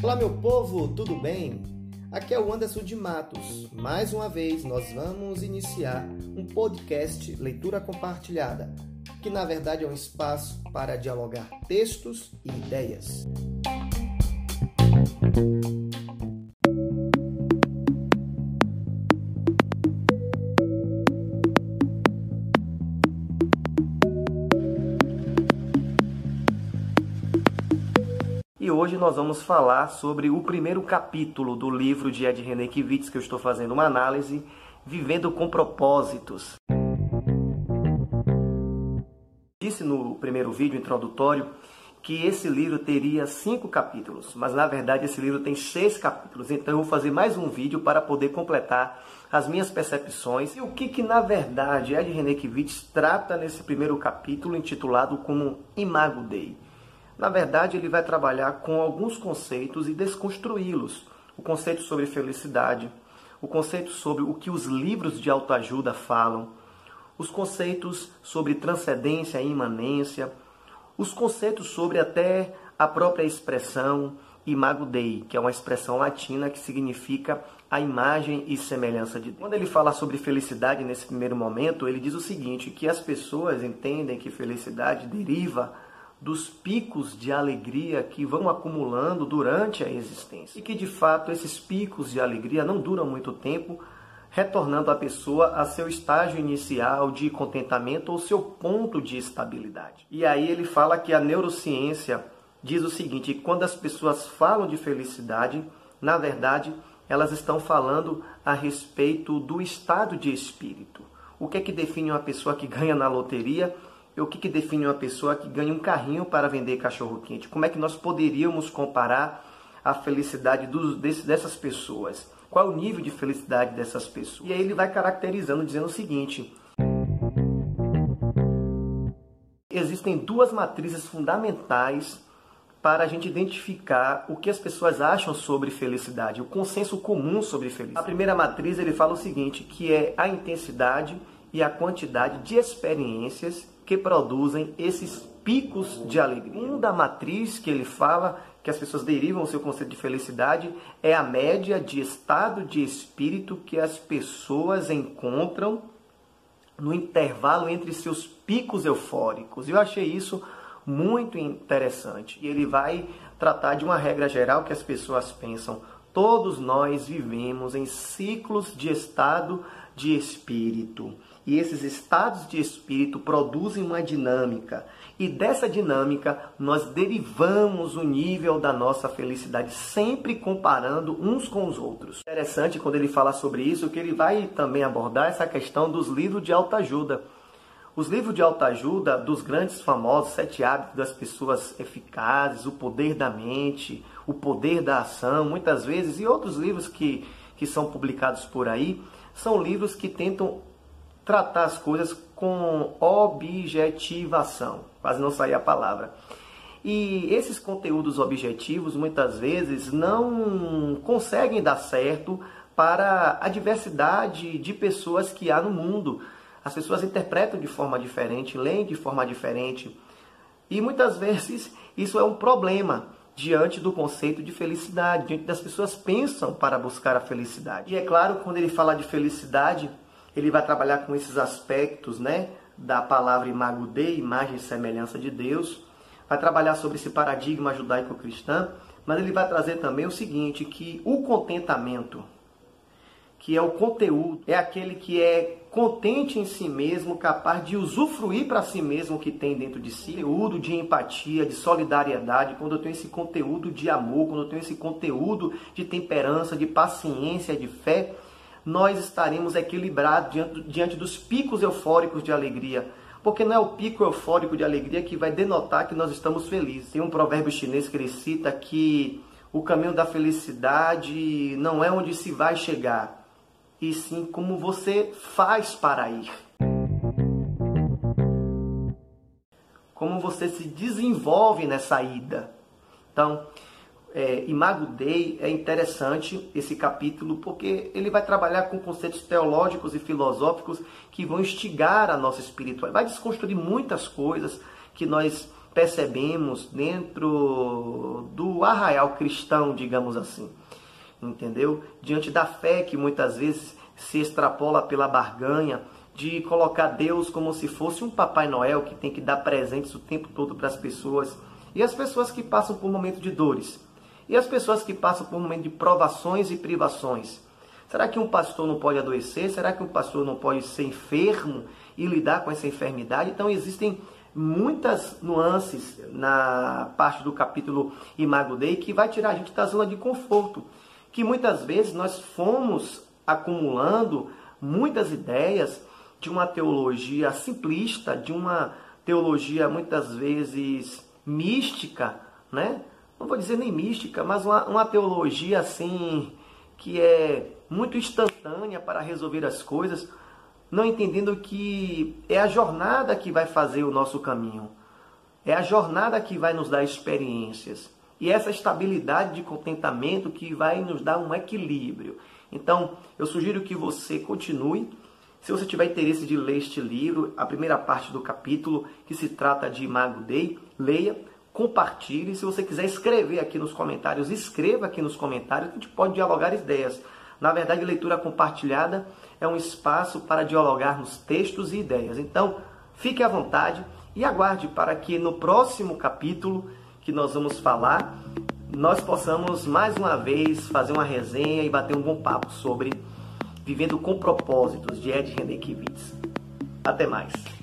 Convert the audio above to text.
Olá, meu povo, tudo bem? Aqui é o Anderson de Matos. Mais uma vez, nós vamos iniciar um podcast Leitura Compartilhada, que na verdade é um espaço para dialogar textos e ideias. Hoje nós vamos falar sobre o primeiro capítulo do livro de Ed René Kivitz, que eu estou fazendo uma análise, Vivendo com Propósitos. Disse no primeiro vídeo introdutório que esse livro teria cinco capítulos, mas na verdade esse livro tem seis capítulos, então eu vou fazer mais um vídeo para poder completar as minhas percepções e o que que na verdade Ed René Kivitz trata nesse primeiro capítulo intitulado como Imago Dei. Na verdade, ele vai trabalhar com alguns conceitos e desconstruí-los. O conceito sobre felicidade, o conceito sobre o que os livros de autoajuda falam, os conceitos sobre transcendência e imanência, os conceitos sobre até a própria expressão imago Dei, que é uma expressão latina que significa a imagem e semelhança de Deus. Quando ele fala sobre felicidade nesse primeiro momento, ele diz o seguinte, que as pessoas entendem que felicidade deriva dos picos de alegria que vão acumulando durante a existência. E que de fato esses picos de alegria não duram muito tempo, retornando a pessoa a seu estágio inicial de contentamento ou seu ponto de estabilidade. E aí ele fala que a neurociência diz o seguinte: quando as pessoas falam de felicidade, na verdade, elas estão falando a respeito do estado de espírito. O que é que define uma pessoa que ganha na loteria o que, que define uma pessoa que ganha um carrinho para vender cachorro quente? Como é que nós poderíamos comparar a felicidade dos, desse, dessas pessoas? Qual o nível de felicidade dessas pessoas? E aí ele vai caracterizando, dizendo o seguinte: existem duas matrizes fundamentais para a gente identificar o que as pessoas acham sobre felicidade, o consenso comum sobre felicidade. A primeira matriz ele fala o seguinte, que é a intensidade e a quantidade de experiências que produzem esses picos de alegria. Um da matriz que ele fala que as pessoas derivam o seu conceito de felicidade é a média de estado de espírito que as pessoas encontram no intervalo entre seus picos eufóricos. Eu achei isso muito interessante. E ele vai tratar de uma regra geral que as pessoas pensam. Todos nós vivemos em ciclos de estado de espírito. E esses estados de espírito produzem uma dinâmica. E dessa dinâmica nós derivamos o nível da nossa felicidade, sempre comparando uns com os outros. Interessante quando ele fala sobre isso, que ele vai também abordar essa questão dos livros de autoajuda. Os livros de autoajuda dos grandes famosos, Sete Hábitos das Pessoas Eficazes, O Poder da Mente, O Poder da Ação, muitas vezes, e outros livros que, que são publicados por aí, são livros que tentam tratar as coisas com objetivação, quase não sair a palavra. E esses conteúdos objetivos muitas vezes não conseguem dar certo para a diversidade de pessoas que há no mundo. As pessoas interpretam de forma diferente, leem de forma diferente. E muitas vezes isso é um problema diante do conceito de felicidade, diante das pessoas pensam para buscar a felicidade. E é claro, quando ele fala de felicidade, ele vai trabalhar com esses aspectos, né, da palavra imago Dei, imagem e semelhança de Deus. Vai trabalhar sobre esse paradigma judaico-cristão, mas ele vai trazer também o seguinte, que o contentamento, que é o conteúdo, é aquele que é contente em si mesmo, capaz de usufruir para si mesmo o que tem dentro de si, conteúdo de empatia, de solidariedade, quando eu tenho esse conteúdo de amor, quando eu tenho esse conteúdo de temperança, de paciência, de fé, nós estaremos equilibrados diante, diante dos picos eufóricos de alegria. Porque não é o pico eufórico de alegria que vai denotar que nós estamos felizes. Tem um provérbio chinês que ele cita que o caminho da felicidade não é onde se vai chegar, e sim como você faz para ir. Como você se desenvolve nessa ida. Então, é, Imago Dei é interessante esse capítulo porque ele vai trabalhar com conceitos teológicos e filosóficos que vão instigar a nossa espiritualidade, vai desconstruir muitas coisas que nós percebemos dentro do arraial cristão, digamos assim. Entendeu? Diante da fé que muitas vezes se extrapola pela barganha, de colocar Deus como se fosse um Papai Noel que tem que dar presentes o tempo todo para as pessoas. E as pessoas que passam por momentos de dores. E as pessoas que passam por momentos de provações e privações. Será que um pastor não pode adoecer? Será que um pastor não pode ser enfermo e lidar com essa enfermidade? Então existem muitas nuances na parte do capítulo Imago Dei que vai tirar a gente da zona de conforto, que muitas vezes nós fomos acumulando muitas ideias de uma teologia simplista, de uma teologia muitas vezes mística, né? Não vou dizer nem mística, mas uma, uma teologia assim que é muito instantânea para resolver as coisas, não entendendo que é a jornada que vai fazer o nosso caminho. É a jornada que vai nos dar experiências. E essa estabilidade de contentamento que vai nos dar um equilíbrio. Então, eu sugiro que você continue. Se você tiver interesse de ler este livro, a primeira parte do capítulo, que se trata de Mago Dei, leia, compartilhe. Se você quiser escrever aqui nos comentários, escreva aqui nos comentários, a gente pode dialogar ideias. Na verdade, leitura compartilhada é um espaço para dialogarmos textos e ideias. Então, fique à vontade e aguarde para que no próximo capítulo que nós vamos falar, nós possamos mais uma vez fazer uma resenha e bater um bom papo sobre Vivendo com Propósitos, de Ed René Kivitz. Até mais!